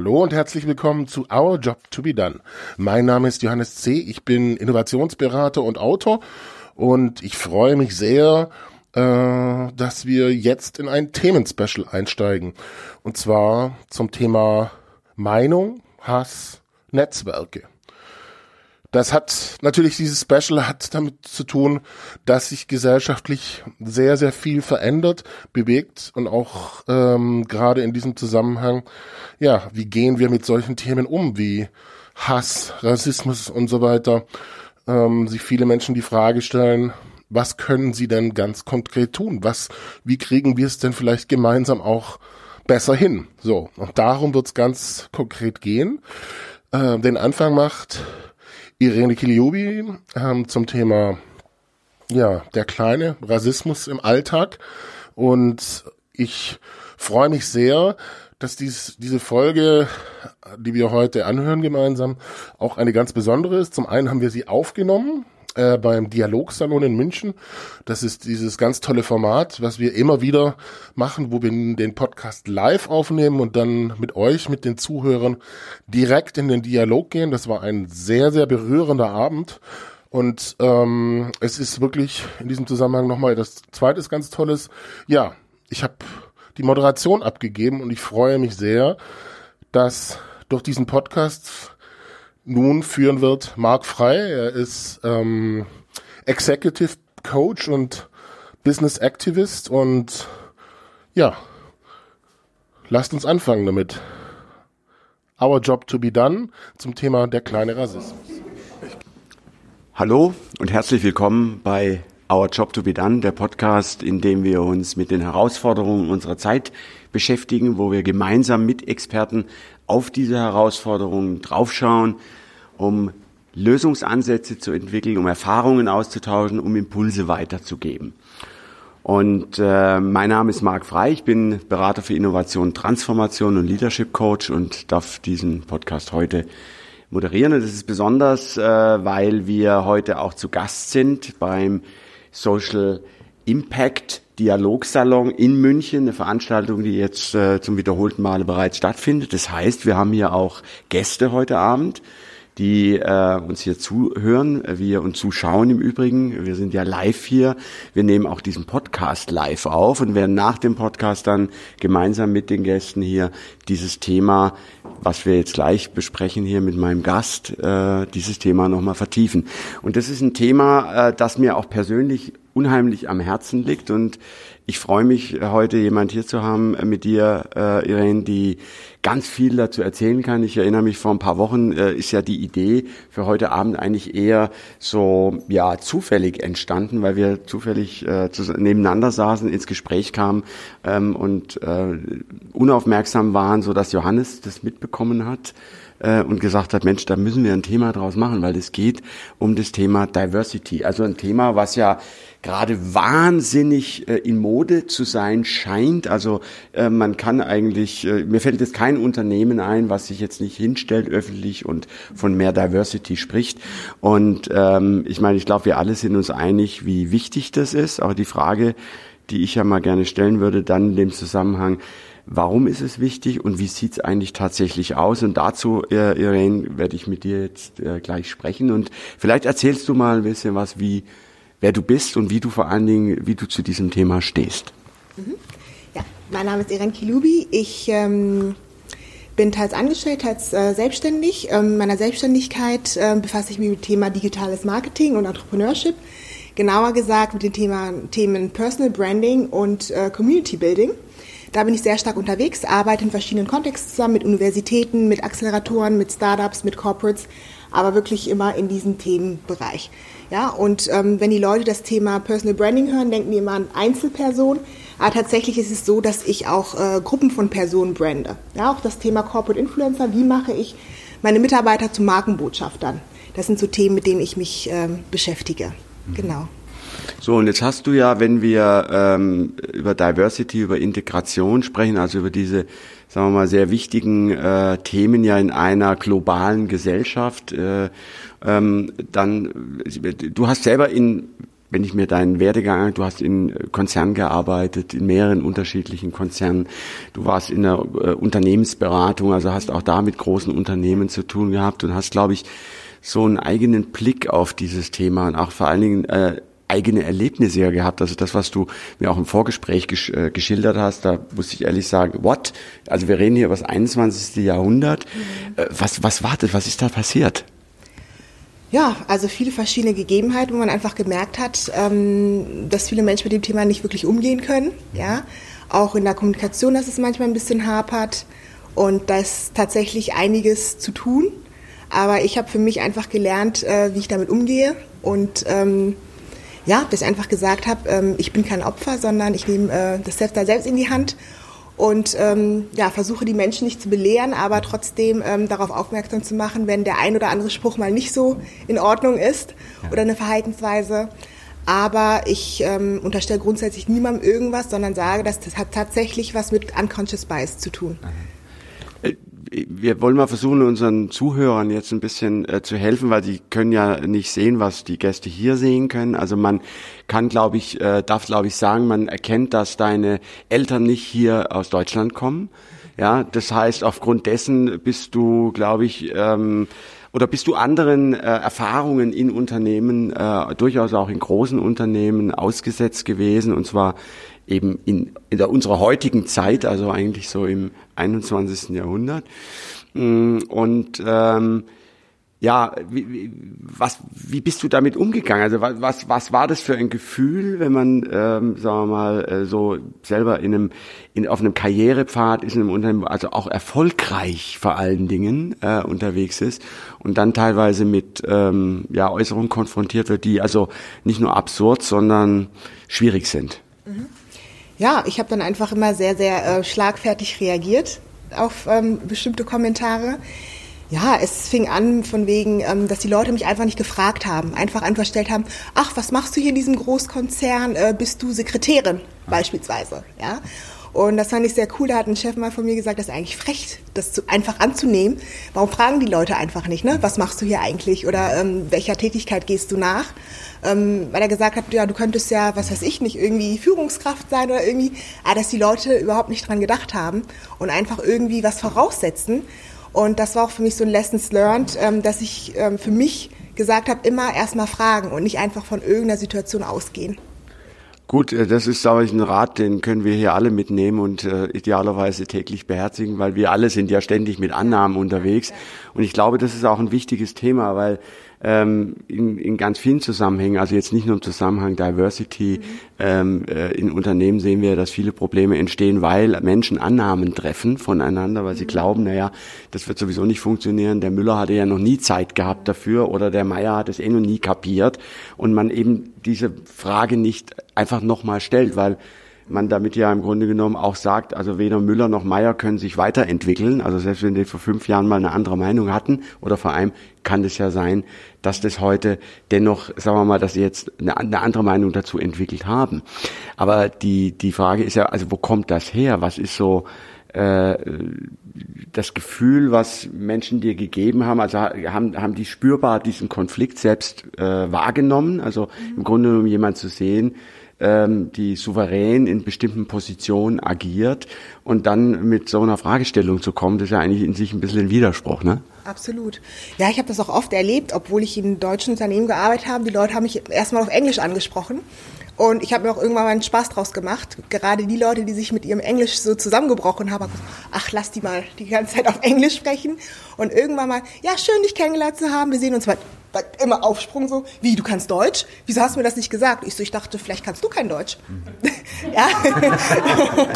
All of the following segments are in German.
Hallo und herzlich willkommen zu Our Job to be Done. Mein Name ist Johannes C. Ich bin Innovationsberater und Autor und ich freue mich sehr, äh, dass wir jetzt in ein Themenspecial einsteigen. Und zwar zum Thema Meinung, Hass, Netzwerke. Das hat natürlich dieses Special hat damit zu tun, dass sich gesellschaftlich sehr sehr viel verändert, bewegt und auch ähm, gerade in diesem Zusammenhang, ja, wie gehen wir mit solchen Themen um wie Hass, Rassismus und so weiter, ähm, sich viele Menschen die Frage stellen, was können sie denn ganz konkret tun? Was, wie kriegen wir es denn vielleicht gemeinsam auch besser hin? So und darum wird's ganz konkret gehen. Äh, den Anfang macht Irene Kiliobi ähm, zum Thema ja, der kleine Rassismus im Alltag. Und ich freue mich sehr, dass dies, diese Folge, die wir heute anhören gemeinsam, auch eine ganz besondere ist. Zum einen haben wir sie aufgenommen äh, beim Dialogsalon in München. Das ist dieses ganz tolle Format, was wir immer wieder machen, wo wir den Podcast live aufnehmen und dann mit euch, mit den Zuhörern direkt in den Dialog gehen. Das war ein sehr, sehr berührender Abend. Und ähm, es ist wirklich in diesem Zusammenhang nochmal das zweite ganz Tolles. Ja, ich habe die Moderation abgegeben und ich freue mich sehr, dass durch diesen Podcast nun führen wird Marc Frei. Er ist ähm, Executive Coach und Business Activist und ja, lasst uns anfangen damit. Our Job to be Done zum Thema der kleine Rassismus. Hallo und herzlich willkommen bei Our Job to be Done, der Podcast, in dem wir uns mit den Herausforderungen unserer Zeit beschäftigen, wo wir gemeinsam mit Experten auf diese Herausforderungen draufschauen, um Lösungsansätze zu entwickeln, um Erfahrungen auszutauschen, um Impulse weiterzugeben. Und äh, mein Name ist Marc Frei, ich bin Berater für Innovation, Transformation und Leadership Coach und darf diesen Podcast heute moderieren. Und das ist besonders, äh, weil wir heute auch zu Gast sind beim Social Impact Dialogsalon in München, eine Veranstaltung, die jetzt äh, zum wiederholten Male bereits stattfindet. Das heißt, wir haben hier auch Gäste heute Abend die äh, uns hier zuhören, wir und zuschauen im Übrigen. Wir sind ja live hier. Wir nehmen auch diesen Podcast live auf und werden nach dem Podcast dann gemeinsam mit den Gästen hier dieses Thema, was wir jetzt gleich besprechen hier mit meinem Gast, äh, dieses Thema nochmal vertiefen. Und das ist ein Thema, äh, das mir auch persönlich unheimlich am Herzen liegt und ich freue mich, heute jemand hier zu haben äh, mit dir, äh, Irene, die ganz viel dazu erzählen kann. Ich erinnere mich, vor ein paar Wochen äh, ist ja die Idee für heute Abend eigentlich eher so ja zufällig entstanden, weil wir zufällig äh, nebeneinander saßen, ins Gespräch kamen ähm, und äh, unaufmerksam waren, so dass Johannes das mitbekommen hat äh, und gesagt hat, Mensch, da müssen wir ein Thema draus machen, weil es geht um das Thema Diversity. Also ein Thema, was ja gerade wahnsinnig äh, in Mode zu sein scheint. Also äh, man kann eigentlich, äh, mir fällt jetzt kein Unternehmen ein, was sich jetzt nicht hinstellt öffentlich und von mehr Diversity spricht. Und ähm, ich meine, ich glaube, wir alle sind uns einig, wie wichtig das ist. Aber die Frage, die ich ja mal gerne stellen würde, dann in dem Zusammenhang, Warum ist es wichtig und wie sieht es eigentlich tatsächlich aus? Und dazu, äh, Irene, werde ich mit dir jetzt äh, gleich sprechen. Und vielleicht erzählst du mal ein bisschen was, wie wer du bist und wie du vor allen Dingen, wie du zu diesem Thema stehst. Mhm. Ja, mein Name ist Irene Kilubi. Ich ähm, bin teils angestellt, teils äh, selbstständig. Ähm, in meiner Selbstständigkeit äh, befasse ich mich mit dem Thema digitales Marketing und Entrepreneurship. Genauer gesagt mit den Thema, Themen Personal Branding und äh, Community Building. Da bin ich sehr stark unterwegs, arbeite in verschiedenen Kontexten zusammen mit Universitäten, mit Acceleratoren, mit Startups, mit Corporates, aber wirklich immer in diesem Themenbereich. Ja, und ähm, wenn die Leute das Thema Personal Branding hören, denken die immer an Einzelpersonen. Aber tatsächlich ist es so, dass ich auch äh, Gruppen von Personen brande. Ja, auch das Thema Corporate Influencer. Wie mache ich meine Mitarbeiter zu Markenbotschaftern? Das sind so Themen, mit denen ich mich ähm, beschäftige. Mhm. Genau. So, und jetzt hast du ja, wenn wir ähm, über Diversity, über Integration sprechen, also über diese, sagen wir mal, sehr wichtigen äh, Themen ja in einer globalen Gesellschaft, äh, ähm, dann, du hast selber in wenn ich mir deinen Werdegang, du hast in Konzernen gearbeitet, in mehreren unterschiedlichen Konzernen, du warst in der äh, Unternehmensberatung, also hast auch da mit großen Unternehmen zu tun gehabt und hast, glaube ich, so einen eigenen Blick auf dieses Thema und auch vor allen Dingen äh, eigene Erlebnisse ja gehabt. Also das, was du mir auch im Vorgespräch gesch äh, geschildert hast, da muss ich ehrlich sagen, what? Also wir reden hier über das 21. Jahrhundert. Mhm. Was, was wartet? Was ist da passiert? Ja, also viele verschiedene Gegebenheiten, wo man einfach gemerkt hat, ähm, dass viele Menschen mit dem Thema nicht wirklich umgehen können. Ja, auch in der Kommunikation, dass es manchmal ein bisschen hapert und da ist tatsächlich einiges zu tun. Aber ich habe für mich einfach gelernt, äh, wie ich damit umgehe und ähm, ja, dass ich einfach gesagt habe, ähm, ich bin kein Opfer, sondern ich nehme äh, das selbst da selbst in die Hand und ähm, ja, versuche die Menschen nicht zu belehren, aber trotzdem ähm, darauf aufmerksam zu machen, wenn der ein oder andere Spruch mal nicht so in Ordnung ist ja. oder eine Verhaltensweise. Aber ich ähm, unterstelle grundsätzlich niemandem irgendwas, sondern sage, dass das hat tatsächlich was mit Unconscious Bias zu tun. Äh, wir wollen mal versuchen, unseren Zuhörern jetzt ein bisschen äh, zu helfen, weil sie können ja nicht sehen, was die Gäste hier sehen können. Also man kann, glaube ich, äh, darf, glaube ich, sagen, man erkennt, dass deine Eltern nicht hier aus Deutschland kommen. Ja, das heißt, aufgrund dessen bist du, glaube ich, ähm, oder bist du anderen äh, Erfahrungen in Unternehmen, äh, durchaus auch in großen Unternehmen ausgesetzt gewesen und zwar eben in, in der, unserer heutigen Zeit, also eigentlich so im 21. Jahrhundert. Mm, und ähm, ja, wie, was, wie bist du damit umgegangen? Also was, was war das für ein Gefühl, wenn man, ähm, sagen wir mal, äh, so selber in einem, in, auf einem Karrierepfad ist, in einem Unternehmen, also auch erfolgreich vor allen Dingen äh, unterwegs ist und dann teilweise mit ähm, ja, Äußerungen konfrontiert wird, die also nicht nur absurd, sondern schwierig sind? Mhm. Ja, ich habe dann einfach immer sehr, sehr äh, schlagfertig reagiert auf ähm, bestimmte Kommentare. Ja, es fing an von wegen, ähm, dass die Leute mich einfach nicht gefragt haben, einfach einfach gestellt haben, ach, was machst du hier in diesem Großkonzern? Äh, bist du Sekretärin beispielsweise? Ja. Und das fand ich sehr cool. Da hat ein Chef mal von mir gesagt, das ist eigentlich frech, das zu, einfach anzunehmen. Warum fragen die Leute einfach nicht, ne? Was machst du hier eigentlich? Oder ähm, welcher Tätigkeit gehst du nach? Ähm, weil er gesagt hat, ja, du könntest ja, was weiß ich nicht, irgendwie Führungskraft sein oder irgendwie, aber dass die Leute überhaupt nicht dran gedacht haben und einfach irgendwie was voraussetzen. Und das war auch für mich so ein Lessons learned, ähm, dass ich ähm, für mich gesagt habe, immer erstmal fragen und nicht einfach von irgendeiner Situation ausgehen. Gut, äh, das ist, sage ich, ein Rat, den können wir hier alle mitnehmen und äh, idealerweise täglich beherzigen, weil wir alle sind ja ständig mit Annahmen unterwegs. Und ich glaube, das ist auch ein wichtiges Thema, weil ähm, in, in ganz vielen Zusammenhängen, also jetzt nicht nur im Zusammenhang Diversity, mhm. ähm, äh, in Unternehmen sehen wir, dass viele Probleme entstehen, weil Menschen Annahmen treffen voneinander, weil sie mhm. glauben, naja, das wird sowieso nicht funktionieren, der Müller hatte ja noch nie Zeit gehabt dafür oder der Meier hat es eh noch nie kapiert und man eben diese Frage nicht einfach nochmal stellt, weil man damit ja im Grunde genommen auch sagt, also weder Müller noch Meyer können sich weiterentwickeln. Also selbst wenn die vor fünf Jahren mal eine andere Meinung hatten oder vor allem kann es ja sein, dass das heute dennoch, sagen wir mal, dass sie jetzt eine, eine andere Meinung dazu entwickelt haben. Aber die, die Frage ist ja, also wo kommt das her? Was ist so äh, das Gefühl, was Menschen dir gegeben haben, also haben, haben die spürbar diesen Konflikt selbst äh, wahrgenommen? Also im Grunde genommen jemand zu sehen, ähm, die souverän in bestimmten Positionen agiert und dann mit so einer Fragestellung zu kommen, das ist ja eigentlich in sich ein bisschen ein Widerspruch, ne? Absolut. Ja, ich habe das auch oft erlebt, obwohl ich in deutschen Unternehmen gearbeitet habe. Die Leute haben mich erstmal auf Englisch angesprochen. Und ich habe mir auch irgendwann mal einen Spaß draus gemacht. Gerade die Leute, die sich mit ihrem Englisch so zusammengebrochen haben, ach, lass die mal die ganze Zeit auf Englisch sprechen. Und irgendwann mal, ja, schön, dich kennengelernt zu haben. Wir sehen uns mal immer Aufsprung so, wie, du kannst Deutsch? Wieso hast du mir das nicht gesagt? Ich so, ich dachte, vielleicht kannst du kein Deutsch. ja.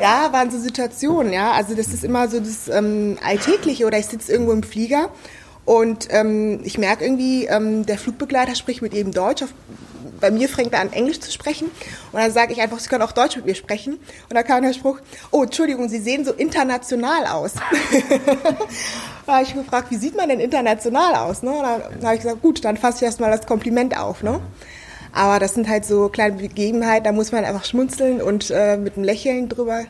ja, waren so Situationen, ja. Also das ist immer so das ähm, Alltägliche oder ich sitze irgendwo im Flieger und ähm, ich merke irgendwie, ähm, der Flugbegleiter spricht mit jedem Deutsch. Auf, bei mir fängt er an, Englisch zu sprechen. Und dann sage ich einfach, Sie können auch Deutsch mit mir sprechen. Und da kam der Spruch, oh, Entschuldigung, Sie sehen so international aus. da habe ich gefragt, wie sieht man denn international aus? Ne? Und dann habe ich gesagt, gut, dann fasse ich erstmal das Kompliment auf. Ne? Aber das sind halt so kleine Begebenheiten, da muss man einfach schmunzeln und äh, mit einem Lächeln drüber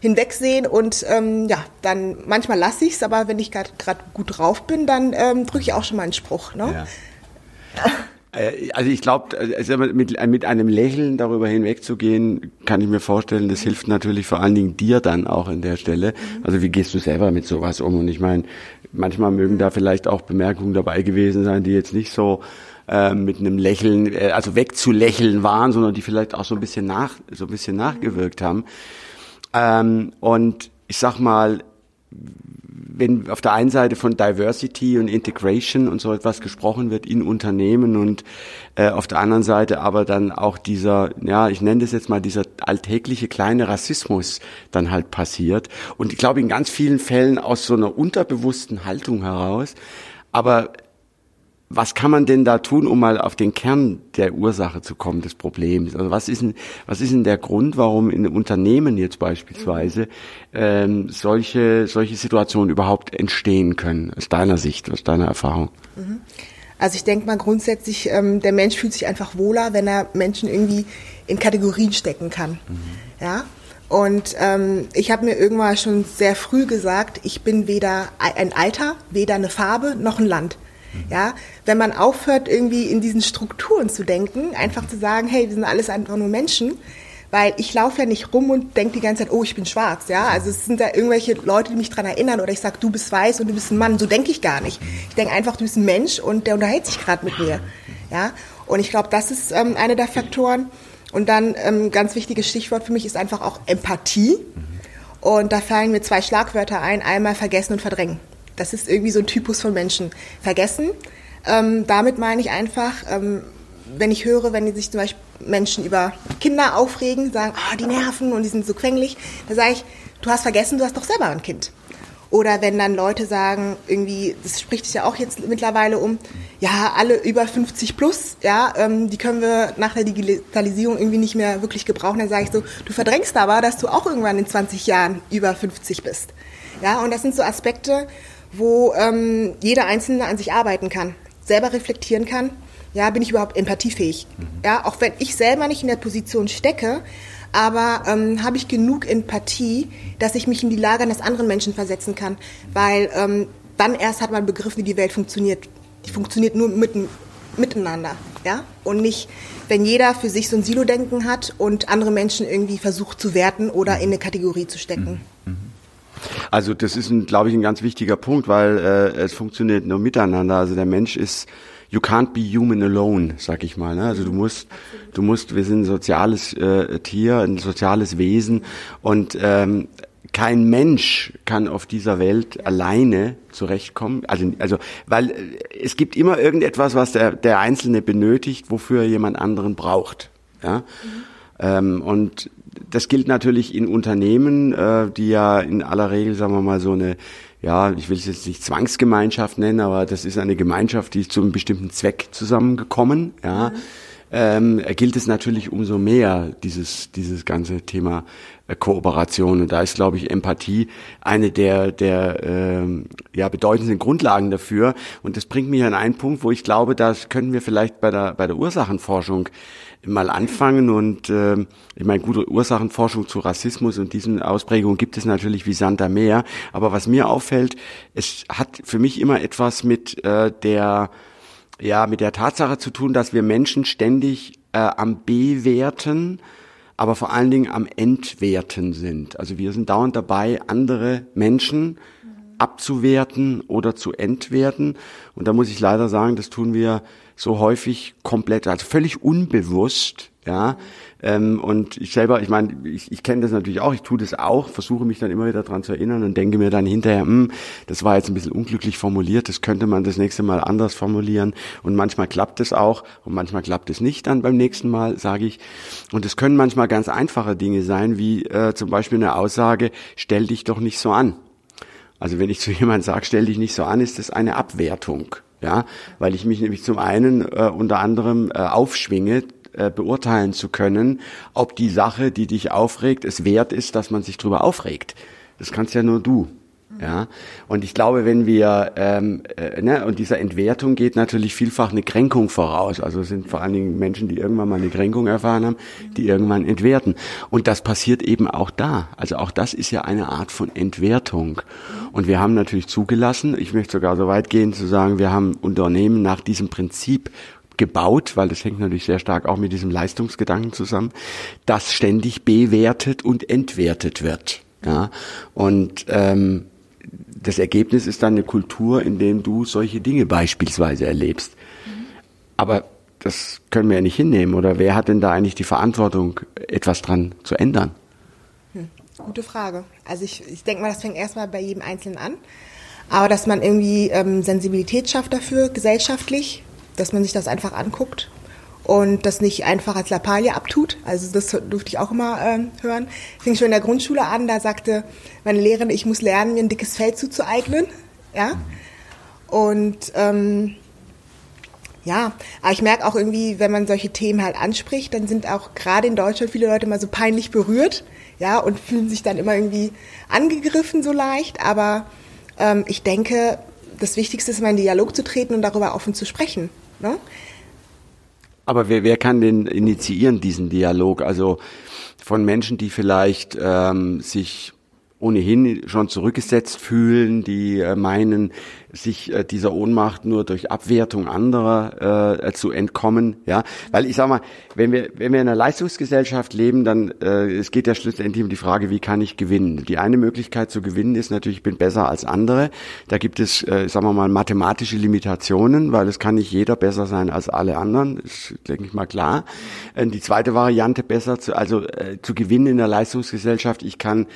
hinwegsehen und ähm, ja, dann manchmal lasse ich es, aber wenn ich gerade gut drauf bin, dann ähm, drücke ich auch schon mal einen Spruch. Ne? Ja. Äh, also ich glaube, also mit, mit einem Lächeln darüber hinwegzugehen, kann ich mir vorstellen, das hilft natürlich vor allen Dingen dir dann auch an der Stelle. Mhm. Also wie gehst du selber mit sowas um? Und ich meine, manchmal mögen da vielleicht auch Bemerkungen dabei gewesen sein, die jetzt nicht so äh, mit einem Lächeln, äh, also wegzulächeln waren, sondern die vielleicht auch so ein bisschen nach, so ein bisschen nachgewirkt haben. Ähm, und ich sag mal, wenn auf der einen Seite von Diversity und Integration und so etwas gesprochen wird in Unternehmen und äh, auf der anderen Seite aber dann auch dieser, ja, ich nenne das jetzt mal dieser alltägliche kleine Rassismus dann halt passiert. Und ich glaube in ganz vielen Fällen aus so einer unterbewussten Haltung heraus. Aber was kann man denn da tun, um mal auf den Kern der Ursache zu kommen des Problems? Also was ist denn, was ist denn der Grund, warum in Unternehmen jetzt beispielsweise ähm, solche, solche Situationen überhaupt entstehen können, aus deiner Sicht, aus deiner Erfahrung? Mhm. Also ich denke mal grundsätzlich, ähm, der Mensch fühlt sich einfach wohler, wenn er Menschen irgendwie in Kategorien stecken kann. Mhm. Ja. Und ähm, ich habe mir irgendwann schon sehr früh gesagt, ich bin weder ein Alter, weder eine Farbe noch ein Land. Ja, wenn man aufhört, irgendwie in diesen Strukturen zu denken, einfach zu sagen, hey, wir sind alles einfach nur Menschen, weil ich laufe ja nicht rum und denke die ganze Zeit, oh, ich bin schwarz, ja. Also es sind da irgendwelche Leute, die mich dran erinnern oder ich sage, du bist weiß und du bist ein Mann. So denke ich gar nicht. Ich denke einfach, du bist ein Mensch und der unterhält sich gerade mit mir, ja. Und ich glaube, das ist ähm, einer der Faktoren. Und dann ähm, ganz wichtiges Stichwort für mich ist einfach auch Empathie. Und da fallen mir zwei Schlagwörter ein: einmal vergessen und verdrängen. Das ist irgendwie so ein Typus von Menschen. Vergessen. Ähm, damit meine ich einfach, ähm, wenn ich höre, wenn sich zum Beispiel Menschen über Kinder aufregen, sagen, ah, die nerven und die sind so quengelig, da sage ich, du hast vergessen, du hast doch selber ein Kind. Oder wenn dann Leute sagen, irgendwie, das spricht sich ja auch jetzt mittlerweile um, ja, alle über 50 plus, ja, ähm, die können wir nach der Digitalisierung irgendwie nicht mehr wirklich gebrauchen. Dann sage ich so, du verdrängst aber, dass du auch irgendwann in 20 Jahren über 50 bist. Ja, und das sind so Aspekte, wo ähm, jeder Einzelne an sich arbeiten kann, selber reflektieren kann. Ja, bin ich überhaupt empathiefähig? Ja, auch wenn ich selber nicht in der Position stecke, aber ähm, habe ich genug Empathie, dass ich mich in die Lage eines anderen Menschen versetzen kann, weil ähm, dann erst hat man begriffen, wie die Welt funktioniert. Die funktioniert nur mit, miteinander, ja, und nicht, wenn jeder für sich so ein Silo-Denken hat und andere Menschen irgendwie versucht zu werten oder in eine Kategorie zu stecken. Mhm. mhm. Also das ist, glaube ich, ein ganz wichtiger Punkt, weil äh, es funktioniert nur miteinander. Also der Mensch ist you can't be human alone, sag ich mal. Ne? Also du musst, du musst, wir sind ein soziales äh, Tier, ein soziales Wesen und ähm, kein Mensch kann auf dieser Welt alleine zurechtkommen. Also, also, weil äh, es gibt immer irgendetwas, was der, der Einzelne benötigt, wofür er jemand anderen braucht. Ja? Mhm. Ähm, und das gilt natürlich in Unternehmen, äh, die ja in aller Regel, sagen wir mal, so eine, ja, ich will es jetzt nicht Zwangsgemeinschaft nennen, aber das ist eine Gemeinschaft, die ist zu einem bestimmten Zweck zusammengekommen, ja. Mhm. Ähm, gilt es natürlich umso mehr, dieses, dieses ganze Thema äh, Kooperation. Und da ist, glaube ich, Empathie eine der, der ähm, ja, bedeutendsten Grundlagen dafür. Und das bringt mich an einen Punkt, wo ich glaube, da können wir vielleicht bei der, bei der Ursachenforschung mal anfangen. Und äh, ich meine, gute Ursachenforschung zu Rassismus und diesen Ausprägungen gibt es natürlich wie Sand am Meer. Aber was mir auffällt, es hat für mich immer etwas mit äh, der ja mit der Tatsache zu tun, dass wir Menschen ständig äh, am Bewerten, aber vor allen Dingen am Entwerten sind. Also wir sind dauernd dabei, andere Menschen abzuwerten oder zu entwerten. Und da muss ich leider sagen, das tun wir so häufig komplett, also völlig unbewusst, ja. Ähm, und ich selber, ich meine, ich, ich kenne das natürlich auch, ich tue das auch, versuche mich dann immer wieder dran zu erinnern und denke mir dann hinterher, hm, das war jetzt ein bisschen unglücklich formuliert, das könnte man das nächste Mal anders formulieren. Und manchmal klappt es auch und manchmal klappt es nicht dann beim nächsten Mal, sage ich. Und es können manchmal ganz einfache Dinge sein, wie äh, zum Beispiel eine Aussage, stell dich doch nicht so an. Also wenn ich zu jemandem sage, stell dich nicht so an, ist das eine Abwertung ja, weil ich mich nämlich zum einen äh, unter anderem äh, aufschwinge, äh, beurteilen zu können, ob die Sache, die dich aufregt, es wert ist, dass man sich drüber aufregt. Das kannst ja nur du. Ja, und ich glaube, wenn wir ähm, äh, ne, und dieser Entwertung geht natürlich vielfach eine Kränkung voraus. Also es sind vor allen Dingen Menschen, die irgendwann mal eine Kränkung erfahren haben, die irgendwann entwerten. Und das passiert eben auch da. Also auch das ist ja eine Art von Entwertung. Und wir haben natürlich zugelassen, ich möchte sogar so weit gehen zu sagen, wir haben Unternehmen nach diesem Prinzip gebaut, weil das hängt natürlich sehr stark auch mit diesem Leistungsgedanken zusammen, das ständig bewertet und entwertet wird. Ja, und ähm, das Ergebnis ist dann eine Kultur, in der du solche Dinge beispielsweise erlebst. Mhm. Aber das können wir ja nicht hinnehmen. Oder wer hat denn da eigentlich die Verantwortung, etwas dran zu ändern? Hm, gute Frage. Also ich, ich denke mal, das fängt erstmal bei jedem Einzelnen an. Aber dass man irgendwie ähm, Sensibilität schafft dafür, gesellschaftlich, dass man sich das einfach anguckt und das nicht einfach als Lappalie abtut. Also das durfte ich auch immer ähm, hören. Fing schon in der Grundschule an, da sagte meine Lehrerin, ich muss lernen, mir ein dickes Fell zuzueignen. Ja. Und ähm, ja, aber ich merke auch irgendwie, wenn man solche Themen halt anspricht, dann sind auch gerade in Deutschland viele Leute immer so peinlich berührt, ja, und fühlen sich dann immer irgendwie angegriffen so leicht. Aber ähm, ich denke, das Wichtigste ist, mal in Dialog zu treten und darüber offen zu sprechen. Ne? Aber wer, wer kann denn initiieren, diesen Dialog? Also von Menschen, die vielleicht ähm, sich ohnehin schon zurückgesetzt fühlen, die äh, meinen, sich äh, dieser Ohnmacht nur durch Abwertung anderer äh, zu entkommen, ja, weil ich sag mal, wenn wir wenn wir in einer Leistungsgesellschaft leben, dann äh, es geht ja schlussendlich um die Frage, wie kann ich gewinnen? Die eine Möglichkeit zu gewinnen ist natürlich, ich bin besser als andere. Da gibt es, äh, sagen wir mal, mathematische Limitationen, weil es kann nicht jeder besser sein als alle anderen, ist denke ich mal klar. Äh, die zweite Variante besser zu, also äh, zu gewinnen in der Leistungsgesellschaft, ich kann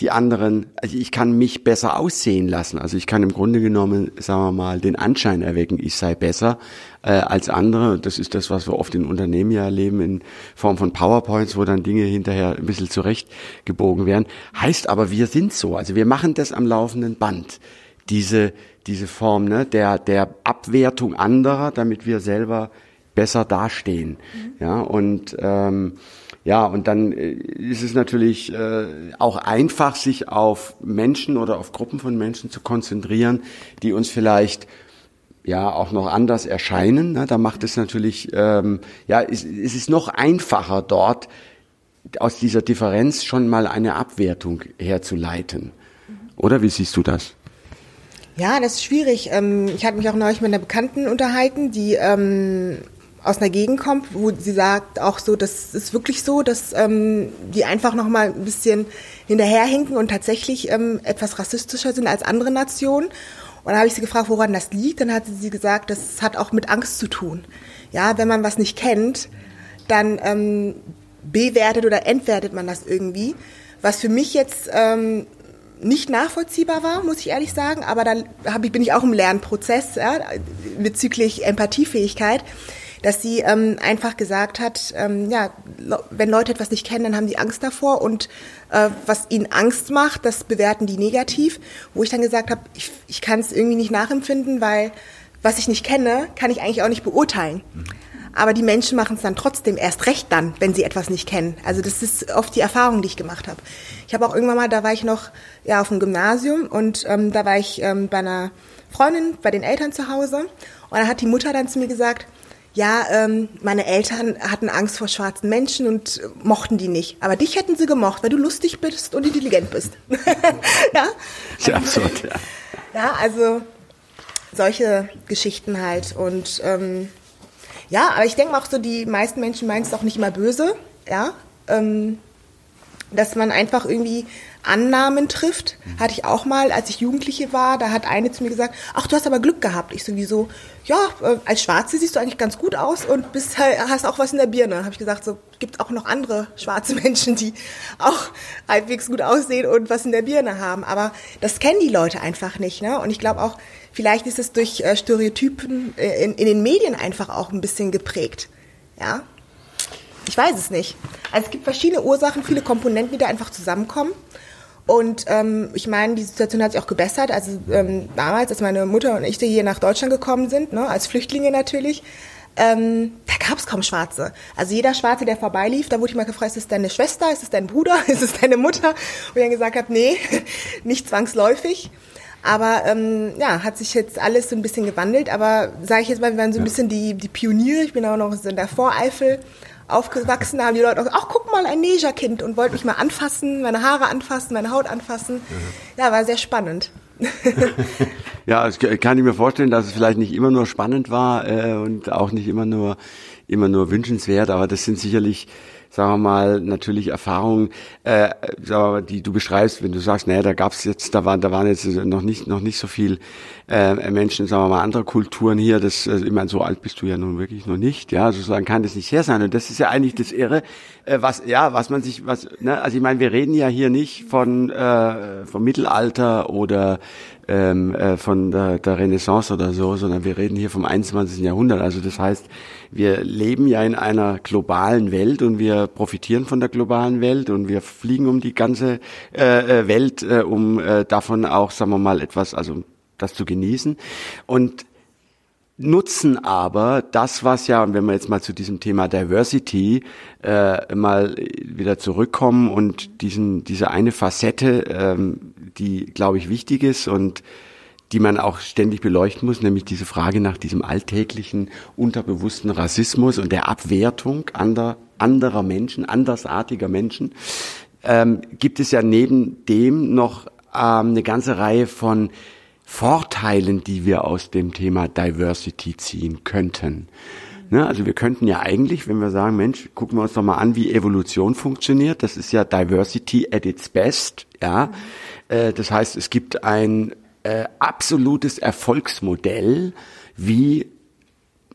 die anderen, also ich kann mich besser aussehen lassen. Also ich kann im Grunde genommen, sagen wir mal, den Anschein erwecken, ich sei besser äh, als andere. Das ist das, was wir oft in Unternehmen ja erleben, in Form von PowerPoints, wo dann Dinge hinterher ein bisschen zurechtgebogen werden. Heißt aber, wir sind so. Also wir machen das am laufenden Band. Diese, diese Form ne, der, der Abwertung anderer, damit wir selber besser dastehen. Mhm. Ja, und ähm, ja, und dann äh, ist es natürlich äh, auch einfach, sich auf Menschen oder auf Gruppen von Menschen zu konzentrieren, die uns vielleicht ja auch noch anders erscheinen. Ne? Da macht es natürlich, ähm, ja, es, es ist noch einfacher dort aus dieser Differenz schon mal eine Abwertung herzuleiten. Oder wie siehst du das? Ja, das ist schwierig. Ähm, ich hatte mich auch neulich mit einer Bekannten unterhalten, die ähm, aus einer Gegend kommt, wo sie sagt auch so, das ist wirklich so, dass ähm, die einfach noch mal ein bisschen hinterherhinken und tatsächlich ähm, etwas rassistischer sind als andere Nationen. Und da habe ich sie gefragt, woran das liegt. Dann hat sie gesagt, das hat auch mit Angst zu tun. Ja, wenn man was nicht kennt, dann ähm, bewertet oder entwertet man das irgendwie. Was für mich jetzt ähm, nicht nachvollziehbar war, muss ich ehrlich sagen, aber dann hab ich, bin ich auch im Lernprozess ja, bezüglich Empathiefähigkeit dass sie ähm, einfach gesagt hat, ähm, ja, wenn Leute etwas nicht kennen, dann haben die Angst davor und äh, was ihnen Angst macht, das bewerten die negativ, wo ich dann gesagt habe, ich, ich kann es irgendwie nicht nachempfinden, weil was ich nicht kenne, kann ich eigentlich auch nicht beurteilen. Aber die Menschen machen es dann trotzdem erst recht dann, wenn sie etwas nicht kennen. Also das ist oft die Erfahrung, die ich gemacht habe. Ich habe auch irgendwann mal, da war ich noch ja auf dem Gymnasium und ähm, da war ich ähm, bei einer Freundin, bei den Eltern zu Hause und da hat die Mutter dann zu mir gesagt, ja, ähm, meine Eltern hatten Angst vor schwarzen Menschen und äh, mochten die nicht. Aber dich hätten sie gemocht, weil du lustig bist und intelligent bist. ja? Sehr absurd, ja. Ja, also solche Geschichten halt. Und ähm, ja, aber ich denke auch so, die meisten Menschen meinen es auch nicht mal böse, ja. Ähm, dass man einfach irgendwie Annahmen trifft. Hatte ich auch mal, als ich Jugendliche war, da hat eine zu mir gesagt, ach, du hast aber Glück gehabt. Ich sowieso, ja, äh, als Schwarze siehst du eigentlich ganz gut aus und bist, hast auch was in der Birne. Habe ich gesagt, so gibt auch noch andere schwarze Menschen, die auch halbwegs gut aussehen und was in der Birne haben. Aber das kennen die Leute einfach nicht. Ne? Und ich glaube auch, vielleicht ist es durch äh, Stereotypen äh, in, in den Medien einfach auch ein bisschen geprägt. Ja, ich weiß es nicht. Also es gibt verschiedene Ursachen, viele Komponenten, die da einfach zusammenkommen. Und ähm, ich meine, die Situation hat sich auch gebessert. Also ähm, damals, als meine Mutter und ich hier nach Deutschland gekommen sind, ne, als Flüchtlinge natürlich, ähm, da gab es kaum Schwarze. Also jeder Schwarze, der vorbeilief, da wurde ich mal gefragt, ist es deine Schwester, ist es dein Bruder, ist es deine Mutter? Und ich dann gesagt habe, nee, nicht zwangsläufig. Aber ähm, ja, hat sich jetzt alles so ein bisschen gewandelt. Aber sage ich jetzt mal, wir waren so ein bisschen die, die Pioniere. Ich bin auch noch in der Voreifel aufgewachsen, haben die Leute auch gesagt, ach guck mal, ein Negerkind und wollten mich mal anfassen, meine Haare anfassen, meine Haut anfassen. Ja, war sehr spannend. Ja, das kann ich mir vorstellen, dass es vielleicht nicht immer nur spannend war äh, und auch nicht immer nur immer nur wünschenswert, aber das sind sicherlich sagen wir mal, natürlich Erfahrungen, äh, sagen wir mal, die du beschreibst, wenn du sagst, naja, da gab's jetzt, da waren, da waren jetzt noch nicht, noch nicht so viel äh, Menschen, sagen wir mal, anderer Kulturen hier. Das, also, ich meine, so alt bist du ja nun wirklich noch nicht, ja, sozusagen kann das nicht her sein. Und das ist ja eigentlich das Irre, äh, was, ja, was man sich, was, ne, also ich meine, wir reden ja hier nicht von äh, vom Mittelalter oder ähm, äh, von der, der Renaissance oder so, sondern wir reden hier vom 21. Jahrhundert. Also das heißt, wir leben ja in einer globalen Welt und wir profitieren von der globalen Welt und wir fliegen um die ganze äh, äh Welt, äh, um äh, davon auch, sagen wir mal, etwas, also das zu genießen. Und nutzen aber das, was ja, und wenn wir jetzt mal zu diesem Thema Diversity äh, mal wieder zurückkommen und diesen, diese eine Facette, ähm, die, glaube ich, wichtig ist und die man auch ständig beleuchten muss, nämlich diese Frage nach diesem alltäglichen, unterbewussten Rassismus und der Abwertung ander, anderer Menschen, andersartiger Menschen, ähm, gibt es ja neben dem noch ähm, eine ganze Reihe von Vorteilen, die wir aus dem Thema Diversity ziehen könnten. Ne, also wir könnten ja eigentlich, wenn wir sagen, Mensch, gucken wir uns doch mal an, wie Evolution funktioniert. Das ist ja Diversity at its best. Ja, äh, das heißt, es gibt ein äh, absolutes Erfolgsmodell, wie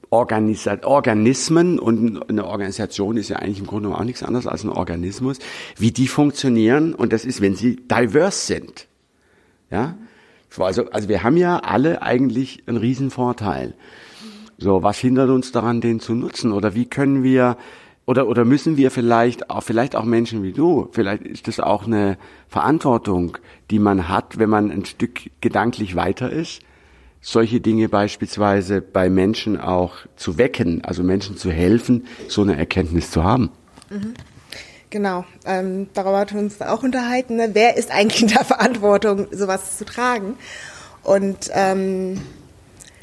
Organis Organismen und eine Organisation ist ja eigentlich im Grunde auch nichts anderes als ein Organismus, wie die funktionieren und das ist, wenn sie diverse sind. Ja, also, also wir haben ja alle eigentlich einen riesen Vorteil. So, was hindert uns daran, den zu nutzen? Oder wie können wir, oder, oder müssen wir vielleicht auch, vielleicht auch Menschen wie du, vielleicht ist das auch eine Verantwortung, die man hat, wenn man ein Stück gedanklich weiter ist, solche Dinge beispielsweise bei Menschen auch zu wecken, also Menschen zu helfen, so eine Erkenntnis zu haben. Mhm. Genau, ähm, darüber hat wir uns auch unterhalten. Ne? Wer ist eigentlich in der Verantwortung, sowas zu tragen? Und ähm,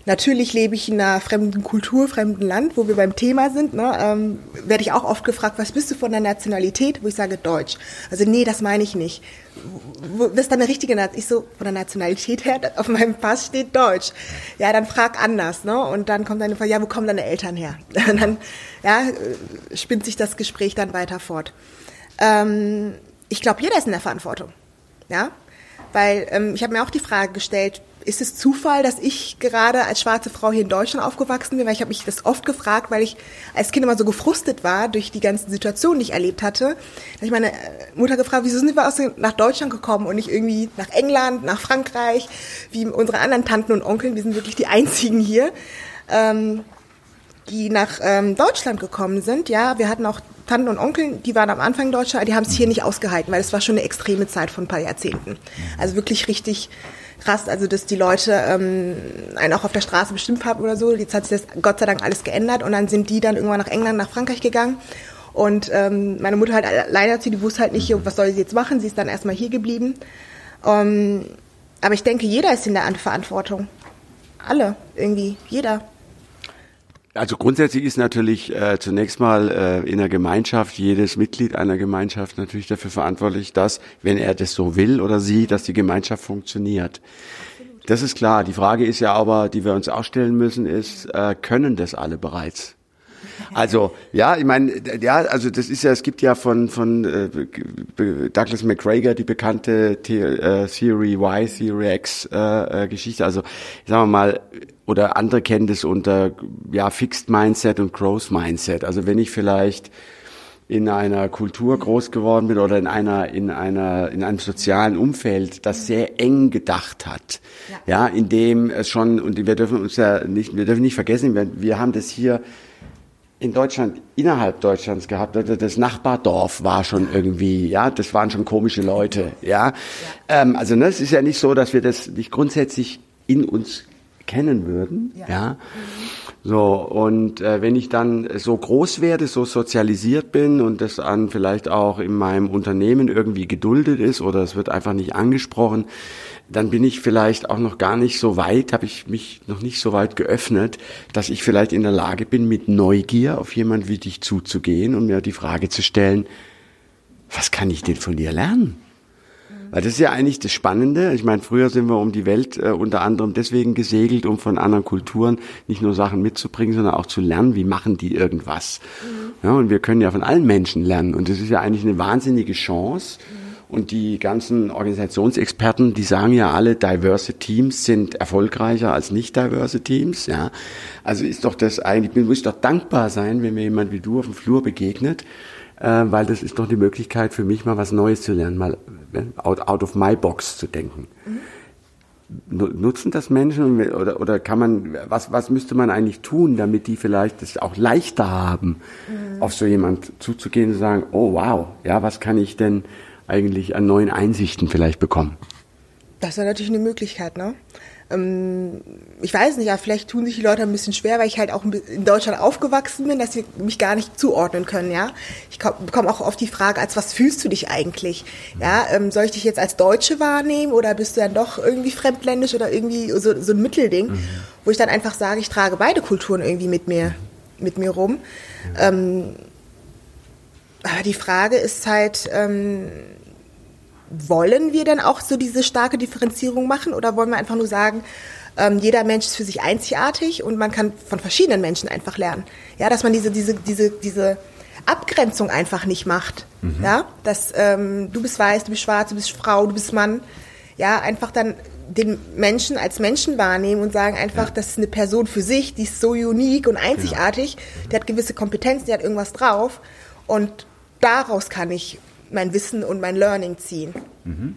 natürlich lebe ich in einer fremden Kultur, fremden Land, wo wir beim Thema sind. Ne? Ähm, werde ich auch oft gefragt, was bist du von der Nationalität? Wo ich sage Deutsch. Also nee, das meine ich nicht. Wo, ist deine richtige Nationalität? Ich so, von der Nationalität her, auf meinem Pass steht Deutsch. Ja, dann frag anders. Ne? Und dann kommt eine Frage, ja, wo kommen deine Eltern her? Und dann ja, äh, spinnt sich das Gespräch dann weiter fort. Ähm, ich glaube, jeder ist in der Verantwortung. Ja? Weil ähm, ich habe mir auch die Frage gestellt, ist es Zufall, dass ich gerade als schwarze Frau hier in Deutschland aufgewachsen bin? Weil ich habe mich das oft gefragt, weil ich als Kind immer so gefrustet war durch die ganzen Situationen, die ich erlebt hatte. Da habe ich meine äh, Mutter gefragt, wieso sind wir aus, nach Deutschland gekommen und nicht irgendwie nach England, nach Frankreich, wie unsere anderen Tanten und Onkeln. Wir sind wirklich die einzigen hier. Ähm, die nach ähm, Deutschland gekommen sind, ja, wir hatten auch Tanten und Onkel, die waren am Anfang Deutscher, die haben es hier nicht ausgehalten, weil es war schon eine extreme Zeit von ein paar Jahrzehnten. Also wirklich richtig krass, also dass die Leute ähm, einen auch auf der Straße bestimmt haben oder so. Jetzt hat sich das Gott sei Dank alles geändert und dann sind die dann irgendwann nach England, nach Frankreich gegangen. Und ähm, meine Mutter halt leider zu, die wusste halt nicht, was soll sie jetzt machen. Sie ist dann erstmal hier geblieben. Ähm, aber ich denke, jeder ist in der Verantwortung. Alle, irgendwie, jeder. Also grundsätzlich ist natürlich äh, zunächst mal äh, in der Gemeinschaft jedes Mitglied einer Gemeinschaft natürlich dafür verantwortlich, dass, wenn er das so will oder sie, dass die Gemeinschaft funktioniert. Das ist klar. Die Frage ist ja aber, die wir uns auch stellen müssen, ist, äh, können das alle bereits? Also ja, ich meine, ja, also das ist ja, es gibt ja von von äh, Douglas McGregor die bekannte The äh, Theory Y, Theory X äh, äh, Geschichte. Also sagen wir mal, oder andere kennen das unter ja Fixed Mindset und Growth Mindset. Also wenn ich vielleicht in einer Kultur groß geworden bin oder in einer in einer in einem sozialen Umfeld, das sehr eng gedacht hat, ja, ja in dem es schon und wir dürfen uns ja nicht wir dürfen nicht vergessen, wir, wir haben das hier in Deutschland, innerhalb Deutschlands gehabt. Das Nachbardorf war schon irgendwie, ja, das waren schon komische Leute, ja. ja. Ähm, also ne, es ist ja nicht so, dass wir das nicht grundsätzlich in uns kennen würden, ja. ja. So, und äh, wenn ich dann so groß werde, so sozialisiert bin und das an vielleicht auch in meinem Unternehmen irgendwie geduldet ist oder es wird einfach nicht angesprochen, dann bin ich vielleicht auch noch gar nicht so weit, habe ich mich noch nicht so weit geöffnet, dass ich vielleicht in der Lage bin, mit Neugier auf jemand wie dich zuzugehen und mir die Frage zu stellen, was kann ich denn von dir lernen? Weil das ist ja eigentlich das Spannende. Ich meine, früher sind wir um die Welt äh, unter anderem deswegen gesegelt, um von anderen Kulturen nicht nur Sachen mitzubringen, sondern auch zu lernen, wie machen die irgendwas. Mhm. Ja, und wir können ja von allen Menschen lernen. Und das ist ja eigentlich eine wahnsinnige Chance. Mhm. Und die ganzen Organisationsexperten, die sagen ja alle, diverse Teams sind erfolgreicher als nicht diverse Teams. Ja, also ist doch das eigentlich, muss doch dankbar sein, wenn mir jemand wie du auf dem Flur begegnet äh, weil das ist doch die Möglichkeit für mich mal was Neues zu lernen, mal äh, out, out of my box zu denken. Mhm. Nutzen das Menschen oder, oder kann man, was, was müsste man eigentlich tun, damit die vielleicht es auch leichter haben, mhm. auf so jemand zuzugehen und sagen, oh wow, ja, was kann ich denn eigentlich an neuen Einsichten vielleicht bekommen? Das wäre natürlich eine Möglichkeit, ne? ähm, ich weiß nicht, ja, vielleicht tun sich die Leute ein bisschen schwer, weil ich halt auch in Deutschland aufgewachsen bin, dass sie mich gar nicht zuordnen können, ja. Ich bekomme auch oft die Frage, als was fühlst du dich eigentlich? Ja, ähm, soll ich dich jetzt als Deutsche wahrnehmen oder bist du dann doch irgendwie fremdländisch oder irgendwie so, so ein Mittelding, mhm. wo ich dann einfach sage, ich trage beide Kulturen irgendwie mit mir, mit mir rum. Ähm, aber die Frage ist halt, ähm, wollen wir denn auch so diese starke Differenzierung machen oder wollen wir einfach nur sagen, ähm, jeder Mensch ist für sich einzigartig und man kann von verschiedenen Menschen einfach lernen. Ja, dass man diese, diese, diese, diese Abgrenzung einfach nicht macht. Mhm. Ja, dass ähm, du bist weiß, du bist schwarz, du bist Frau, du bist Mann. Ja, einfach dann den Menschen als Menschen wahrnehmen und sagen einfach, ja. das ist eine Person für sich, die ist so unique und einzigartig, ja. die hat gewisse Kompetenzen, die hat irgendwas drauf und daraus kann ich mein Wissen und mein Learning ziehen. Mhm.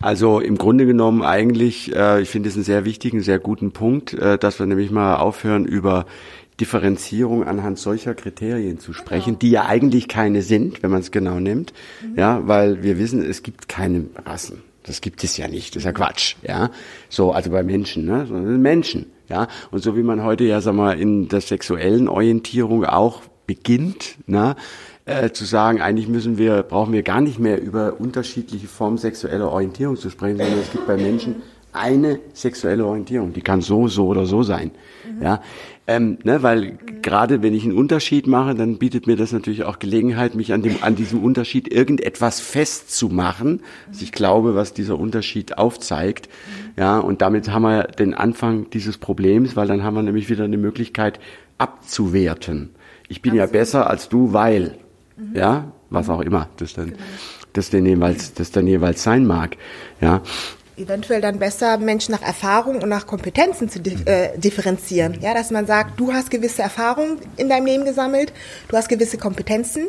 Also im Grunde genommen eigentlich, äh, ich finde es einen sehr wichtigen, sehr guten Punkt, äh, dass wir nämlich mal aufhören über Differenzierung anhand solcher Kriterien zu sprechen, genau. die ja eigentlich keine sind, wenn man es genau nimmt, mhm. ja, weil wir wissen, es gibt keine Rassen. Das gibt es ja nicht. Das ist ja Quatsch, ja. So, also bei Menschen, ne, sondern Menschen, ja. Und so wie man heute ja, sag mal, in der sexuellen Orientierung auch beginnt, ne, äh, zu sagen, eigentlich müssen wir, brauchen wir gar nicht mehr über unterschiedliche Formen sexueller Orientierung zu sprechen, sondern es gibt bei Menschen eine sexuelle Orientierung, die kann so, so oder so sein. Mhm. Ja, ähm, ne, weil mhm. gerade wenn ich einen Unterschied mache, dann bietet mir das natürlich auch Gelegenheit, mich an dem an diesem Unterschied irgendetwas festzumachen, was ich glaube, was dieser Unterschied aufzeigt. Mhm. Ja, und damit haben wir den Anfang dieses Problems, weil dann haben wir nämlich wieder eine Möglichkeit abzuwerten. Ich bin Absolut. ja besser als du, weil mhm. ja, was auch immer das dann, genau. das dann jeweils, das dann jeweils sein mag, ja. Eventuell dann besser Menschen nach Erfahrung und nach Kompetenzen zu äh, differenzieren, ja, dass man sagt, du hast gewisse Erfahrungen in deinem Leben gesammelt, du hast gewisse Kompetenzen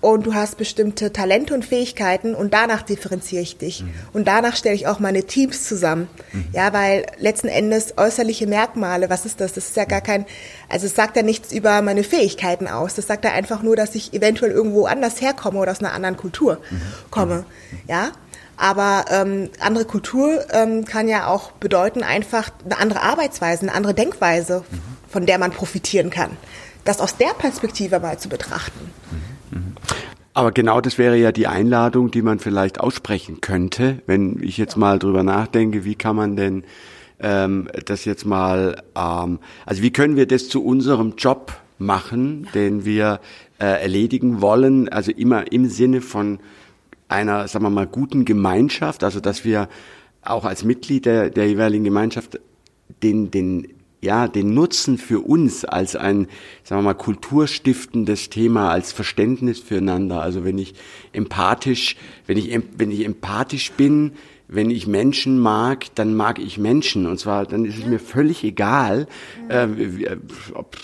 und du hast bestimmte Talente und Fähigkeiten und danach differenziere ich dich. Mhm. Und danach stelle ich auch meine Teams zusammen. Mhm. Ja, weil letzten Endes äußerliche Merkmale, was ist das? Das ist ja gar kein, also es sagt ja nichts über meine Fähigkeiten aus. Das sagt ja einfach nur, dass ich eventuell irgendwo anders herkomme oder aus einer anderen Kultur mhm. komme. Mhm. Ja. Aber ähm, andere Kultur ähm, kann ja auch bedeuten einfach eine andere Arbeitsweise, eine andere Denkweise, mhm. von der man profitieren kann. Das aus der Perspektive mal zu betrachten. Aber genau das wäre ja die Einladung, die man vielleicht aussprechen könnte, wenn ich jetzt mal drüber nachdenke, wie kann man denn ähm, das jetzt mal, ähm, also wie können wir das zu unserem Job machen, den wir äh, erledigen wollen, also immer im Sinne von einer, sagen wir mal, guten Gemeinschaft, also dass wir auch als Mitglied der, der jeweiligen Gemeinschaft den, den ja, den Nutzen für uns als ein, sagen wir mal, kulturstiftendes Thema, als Verständnis füreinander. Also wenn ich empathisch, wenn ich, wenn ich empathisch bin, wenn ich Menschen mag, dann mag ich Menschen. Und zwar, dann ist es mir völlig egal, äh, wie, ob,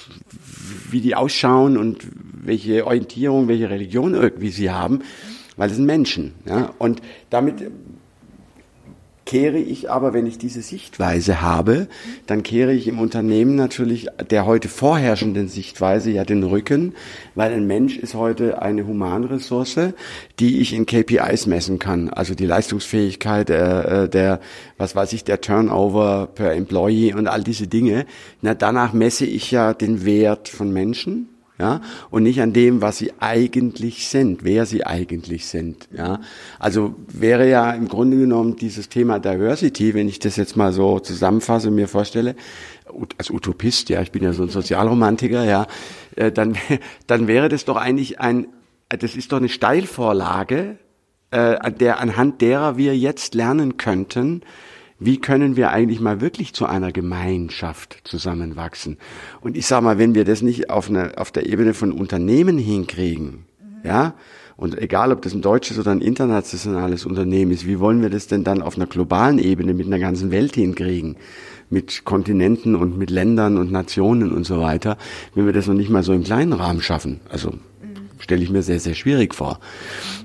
wie die ausschauen und welche Orientierung, welche Religion irgendwie sie haben, weil es sind Menschen. Ja? Und damit kehre ich aber, wenn ich diese Sichtweise habe, dann kehre ich im Unternehmen natürlich der heute vorherrschenden Sichtweise ja den Rücken, weil ein Mensch ist heute eine Humanressource, die ich in KPIs messen kann. Also die Leistungsfähigkeit, äh, der, was weiß ich, der Turnover per Employee und all diese Dinge. Na, danach messe ich ja den Wert von Menschen ja, und nicht an dem, was sie eigentlich sind, wer sie eigentlich sind, ja. Also wäre ja im Grunde genommen dieses Thema Diversity, wenn ich das jetzt mal so zusammenfasse und mir vorstelle, als Utopist, ja, ich bin ja so ein Sozialromantiker, ja, äh, dann, dann wäre das doch eigentlich ein, das ist doch eine Steilvorlage äh, der anhand derer wir jetzt lernen könnten, wie können wir eigentlich mal wirklich zu einer Gemeinschaft zusammenwachsen? Und ich sage mal, wenn wir das nicht auf, eine, auf der Ebene von Unternehmen hinkriegen, mhm. ja, und egal, ob das ein deutsches oder ein internationales Unternehmen ist, wie wollen wir das denn dann auf einer globalen Ebene mit einer ganzen Welt hinkriegen? Mit Kontinenten und mit Ländern und Nationen und so weiter, wenn wir das noch nicht mal so im kleinen Rahmen schaffen. Also stelle ich mir sehr, sehr schwierig vor.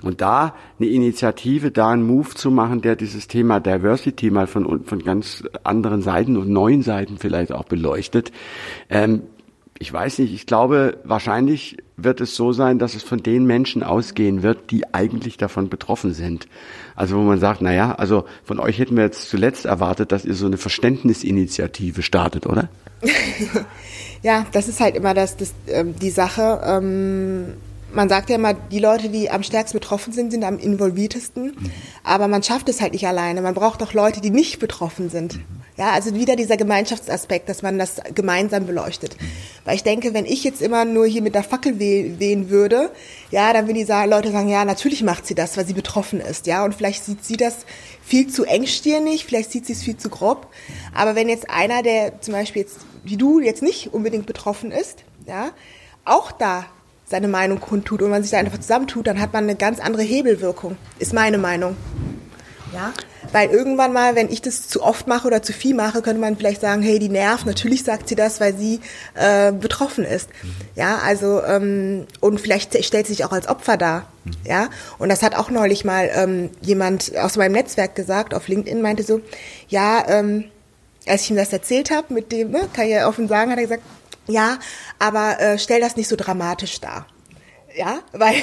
Und da eine Initiative, da einen Move zu machen, der dieses Thema Diversity mal von, von ganz anderen Seiten und neuen Seiten vielleicht auch beleuchtet, ähm, ich weiß nicht, ich glaube, wahrscheinlich wird es so sein, dass es von den Menschen ausgehen wird, die eigentlich davon betroffen sind. Also wo man sagt, na ja, also von euch hätten wir jetzt zuletzt erwartet, dass ihr so eine Verständnisinitiative startet, oder? ja, das ist halt immer das, das ähm, die Sache. Ähm man sagt ja immer, die Leute, die am stärksten betroffen sind, sind am involviertesten. Mhm. Aber man schafft es halt nicht alleine. Man braucht auch Leute, die nicht betroffen sind. Mhm. Ja, also wieder dieser Gemeinschaftsaspekt, dass man das gemeinsam beleuchtet. Mhm. Weil ich denke, wenn ich jetzt immer nur hier mit der Fackel wehen würde, ja, dann würden die Leute sagen, ja, natürlich macht sie das, weil sie betroffen ist. Ja, und vielleicht sieht sie das viel zu engstirnig, vielleicht sieht sie es viel zu grob. Aber wenn jetzt einer, der zum Beispiel jetzt, wie du, jetzt nicht unbedingt betroffen ist, ja, auch da seine Meinung kundtut und man sich da einfach zusammentut, dann hat man eine ganz andere Hebelwirkung, ist meine Meinung. Ja, weil irgendwann mal, wenn ich das zu oft mache oder zu viel mache, könnte man vielleicht sagen, hey, die nervt. Natürlich sagt sie das, weil sie äh, betroffen ist. Ja, also ähm, und vielleicht stellt sie sich auch als Opfer dar. Ja, und das hat auch neulich mal ähm, jemand aus meinem Netzwerk gesagt auf LinkedIn meinte so, ja, ähm, als ich ihm das erzählt habe mit dem, ne, kann ich ja offen sagen, hat er gesagt, ja, aber äh, stell das nicht so dramatisch dar. Ja, weil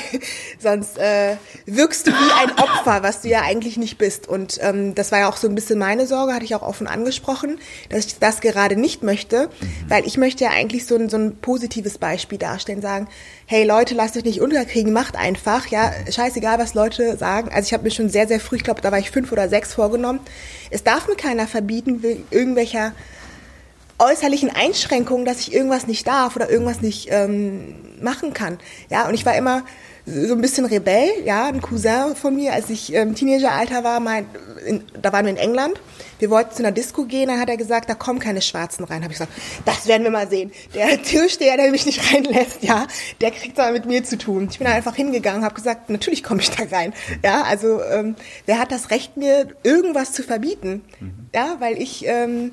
sonst äh, wirkst du wie ein Opfer, was du ja eigentlich nicht bist. Und ähm, das war ja auch so ein bisschen meine Sorge, hatte ich auch offen angesprochen, dass ich das gerade nicht möchte, mhm. weil ich möchte ja eigentlich so ein, so ein positives Beispiel darstellen, sagen, hey Leute, lasst euch nicht unterkriegen, macht einfach, ja, scheißegal, was Leute sagen. Also ich habe mir schon sehr, sehr früh, ich glaube, da war ich fünf oder sechs vorgenommen, es darf mir keiner verbieten, irgendwelcher äußerlichen Einschränkungen, dass ich irgendwas nicht darf oder irgendwas nicht ähm, machen kann. Ja, und ich war immer so ein bisschen Rebell, ja, ein Cousin von mir, als ich im ähm, Teenageralter war, mein, in, da waren wir in England. Wir wollten zu einer Disco gehen, dann hat er gesagt, da kommen keine Schwarzen rein. Habe ich gesagt, das werden wir mal sehen. Der Türsteher, der mich nicht reinlässt, ja, der kriegt da mit mir zu tun. Ich bin einfach hingegangen, habe gesagt, natürlich komme ich da rein. Ja, also ähm, wer hat das Recht, mir irgendwas zu verbieten? Mhm. Ja, weil ich ähm,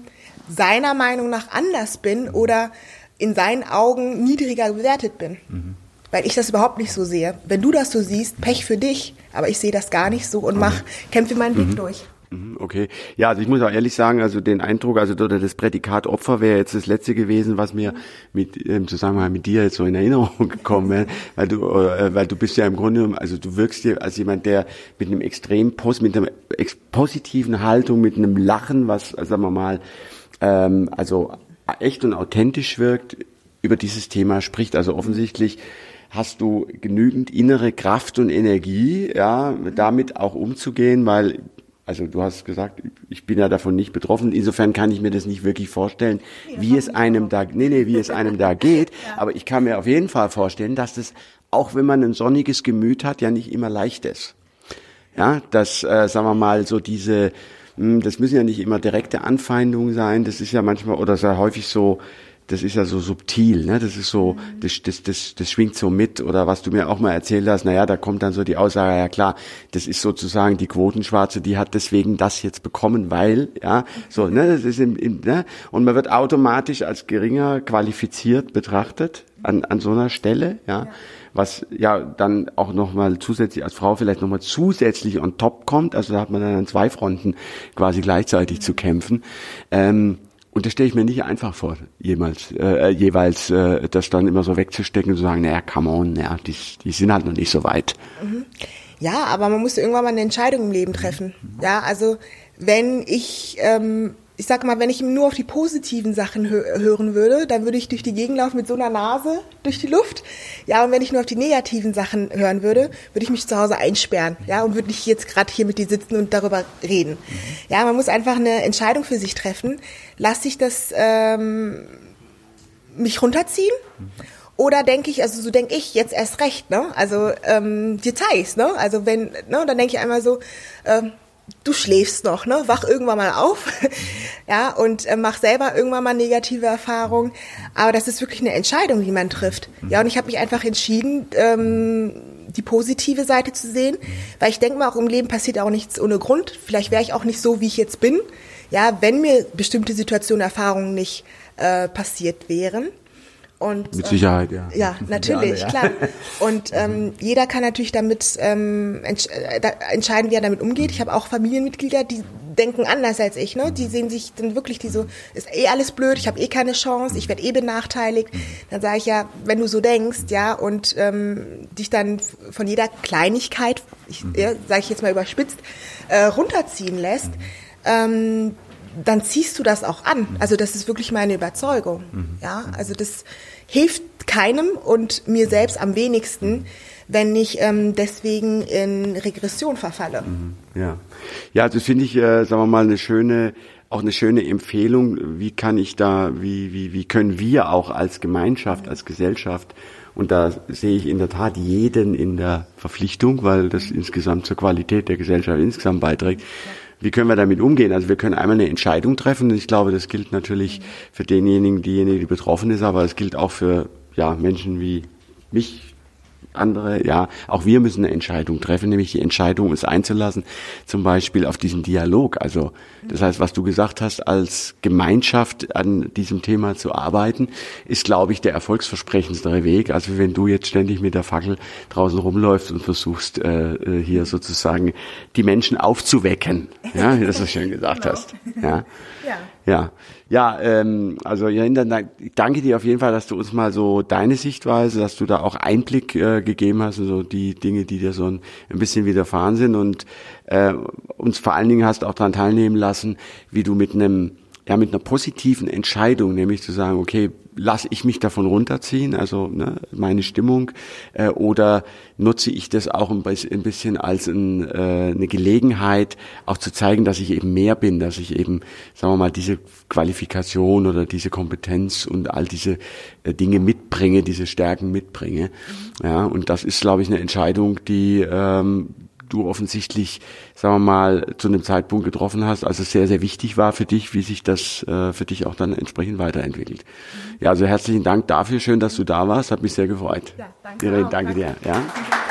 seiner Meinung nach anders bin oder in seinen Augen niedriger bewertet bin. Mhm. Weil ich das überhaupt nicht so sehe. Wenn du das so siehst, Pech für dich, aber ich sehe das gar nicht so und mach, kämpfe meinen Weg mhm. durch. Mhm, okay. Ja, also ich muss auch ehrlich sagen, also den Eindruck, also das Prädikat Opfer wäre jetzt das letzte gewesen, was mir mit im Zusammenhang mit dir jetzt so in Erinnerung gekommen wäre, weil du äh, weil du bist ja im Grunde also du wirkst dir als jemand, der mit einem extrem post mit einer positiven Haltung, mit einem Lachen, was also sagen wir mal ähm, also echt und authentisch wirkt, über dieses Thema spricht. Also offensichtlich hast du genügend innere Kraft und Energie, ja, damit auch umzugehen, weil also du hast gesagt, ich bin ja davon nicht betroffen. Insofern kann ich mir das nicht wirklich vorstellen, wie es einem da, nee, nee, wie es einem da geht. Aber ich kann mir auf jeden Fall vorstellen, dass das, auch wenn man ein sonniges Gemüt hat, ja nicht immer leicht ist. Ja, dass, äh, sagen wir mal, so diese, das müssen ja nicht immer direkte Anfeindungen sein, das ist ja manchmal oder sehr häufig so, das ist ja so subtil, ne? Das ist so, das, das, das, das schwingt so mit. Oder was du mir auch mal erzählt hast, naja, da kommt dann so die Aussage, ja klar, das ist sozusagen die Quotenschwarze, die hat deswegen das jetzt bekommen, weil, ja, so, ne, das ist im, im ne? Und man wird automatisch als geringer qualifiziert betrachtet an, an so einer Stelle, ja. ja was ja dann auch nochmal zusätzlich als Frau vielleicht nochmal zusätzlich on top kommt. Also da hat man dann an zwei Fronten quasi gleichzeitig zu kämpfen. Ähm, und das stelle ich mir nicht einfach vor, jemals, äh, jeweils äh, das dann immer so wegzustecken und zu sagen, naja, come on, ja, die, die sind halt noch nicht so weit. Mhm. Ja, aber man muss irgendwann mal eine Entscheidung im Leben treffen. Ja, also wenn ich ähm, ich sag mal, wenn ich nur auf die positiven Sachen hö hören würde, dann würde ich durch die Gegend laufen mit so einer Nase durch die Luft. Ja, und wenn ich nur auf die negativen Sachen hören würde, würde ich mich zu Hause einsperren. Ja, und würde nicht jetzt gerade hier mit dir sitzen und darüber reden. Ja, man muss einfach eine Entscheidung für sich treffen. Lass ich das ähm, mich runterziehen? Oder denke ich, also so denke ich jetzt erst recht, ne? Also ähm, zeig's, ne? Also wenn, ne, dann denke ich einmal so, ähm, du schläfst noch, ne? Wach irgendwann mal auf, ja, und äh, mach selber irgendwann mal negative Erfahrungen. Aber das ist wirklich eine Entscheidung, die man trifft. Ja, und ich habe mich einfach entschieden, ähm, die positive Seite zu sehen, weil ich denke mal, auch im Leben passiert auch nichts ohne Grund. Vielleicht wäre ich auch nicht so, wie ich jetzt bin, ja, wenn mir bestimmte Situationen, Erfahrungen nicht äh, passiert wären. Und, Mit Sicherheit, ja. Ähm, ja, natürlich, alle, ja. klar. Und ähm, jeder kann natürlich damit ähm, entsch äh, entscheiden, wie er damit umgeht. Ich habe auch Familienmitglieder, die denken anders als ich. Ne? Die sehen sich dann wirklich, die so, ist eh alles blöd, ich habe eh keine Chance, ich werde eh benachteiligt. Dann sage ich ja, wenn du so denkst, ja, und ähm, dich dann von jeder Kleinigkeit, ich, ja, sage ich jetzt mal überspitzt, äh, runterziehen lässt, ähm, dann ziehst du das auch an. Also das ist wirklich meine Überzeugung. Mhm. Ja, also das hilft keinem und mir selbst am wenigsten, wenn ich ähm, deswegen in Regression verfalle. Mhm. Ja, ja, also finde ich, äh, sagen wir mal, eine schöne auch eine schöne Empfehlung, wie kann ich da, wie, wie, wie können wir auch als Gemeinschaft, als Gesellschaft, und da sehe ich in der Tat jeden in der Verpflichtung, weil das insgesamt zur Qualität der Gesellschaft insgesamt beiträgt, wie können wir damit umgehen? Also wir können einmal eine Entscheidung treffen ich glaube, das gilt natürlich für denjenigen, diejenige, die betroffen ist, aber es gilt auch für ja, Menschen wie mich, andere, ja, auch wir müssen eine Entscheidung treffen, nämlich die Entscheidung, uns einzulassen, zum Beispiel auf diesen Dialog. Also, das heißt, was du gesagt hast, als Gemeinschaft an diesem Thema zu arbeiten, ist, glaube ich, der erfolgsversprechendste Weg. Also, wenn du jetzt ständig mit der Fackel draußen rumläufst und versuchst, äh, äh hier sozusagen die Menschen aufzuwecken, ja, wie du das schön gesagt genau. hast. Ja. ja. Ja, ja, ähm, also Jarinda, danke dir auf jeden Fall, dass du uns mal so deine Sichtweise, dass du da auch Einblick äh, gegeben hast und so die Dinge, die dir so ein, ein bisschen widerfahren sind. Und äh, uns vor allen Dingen hast auch daran teilnehmen lassen, wie du mit einem ja mit einer positiven Entscheidung, nämlich zu sagen, okay, lasse ich mich davon runterziehen, also ne, meine Stimmung, äh, oder nutze ich das auch ein bisschen als ein, äh, eine Gelegenheit, auch zu zeigen, dass ich eben mehr bin, dass ich eben, sagen wir mal, diese Qualifikation oder diese Kompetenz und all diese äh, Dinge mitbringe, diese Stärken mitbringe. Mhm. Ja, und das ist, glaube ich, eine Entscheidung, die ähm, du offensichtlich, sagen wir mal, zu einem Zeitpunkt getroffen hast, als es sehr, sehr wichtig war für dich, wie sich das äh, für dich auch dann entsprechend weiterentwickelt. Ja, also herzlichen Dank dafür. Schön, dass du da warst. Hat mich sehr gefreut. Ja, danke. Irene, danke, danke dir. Ja.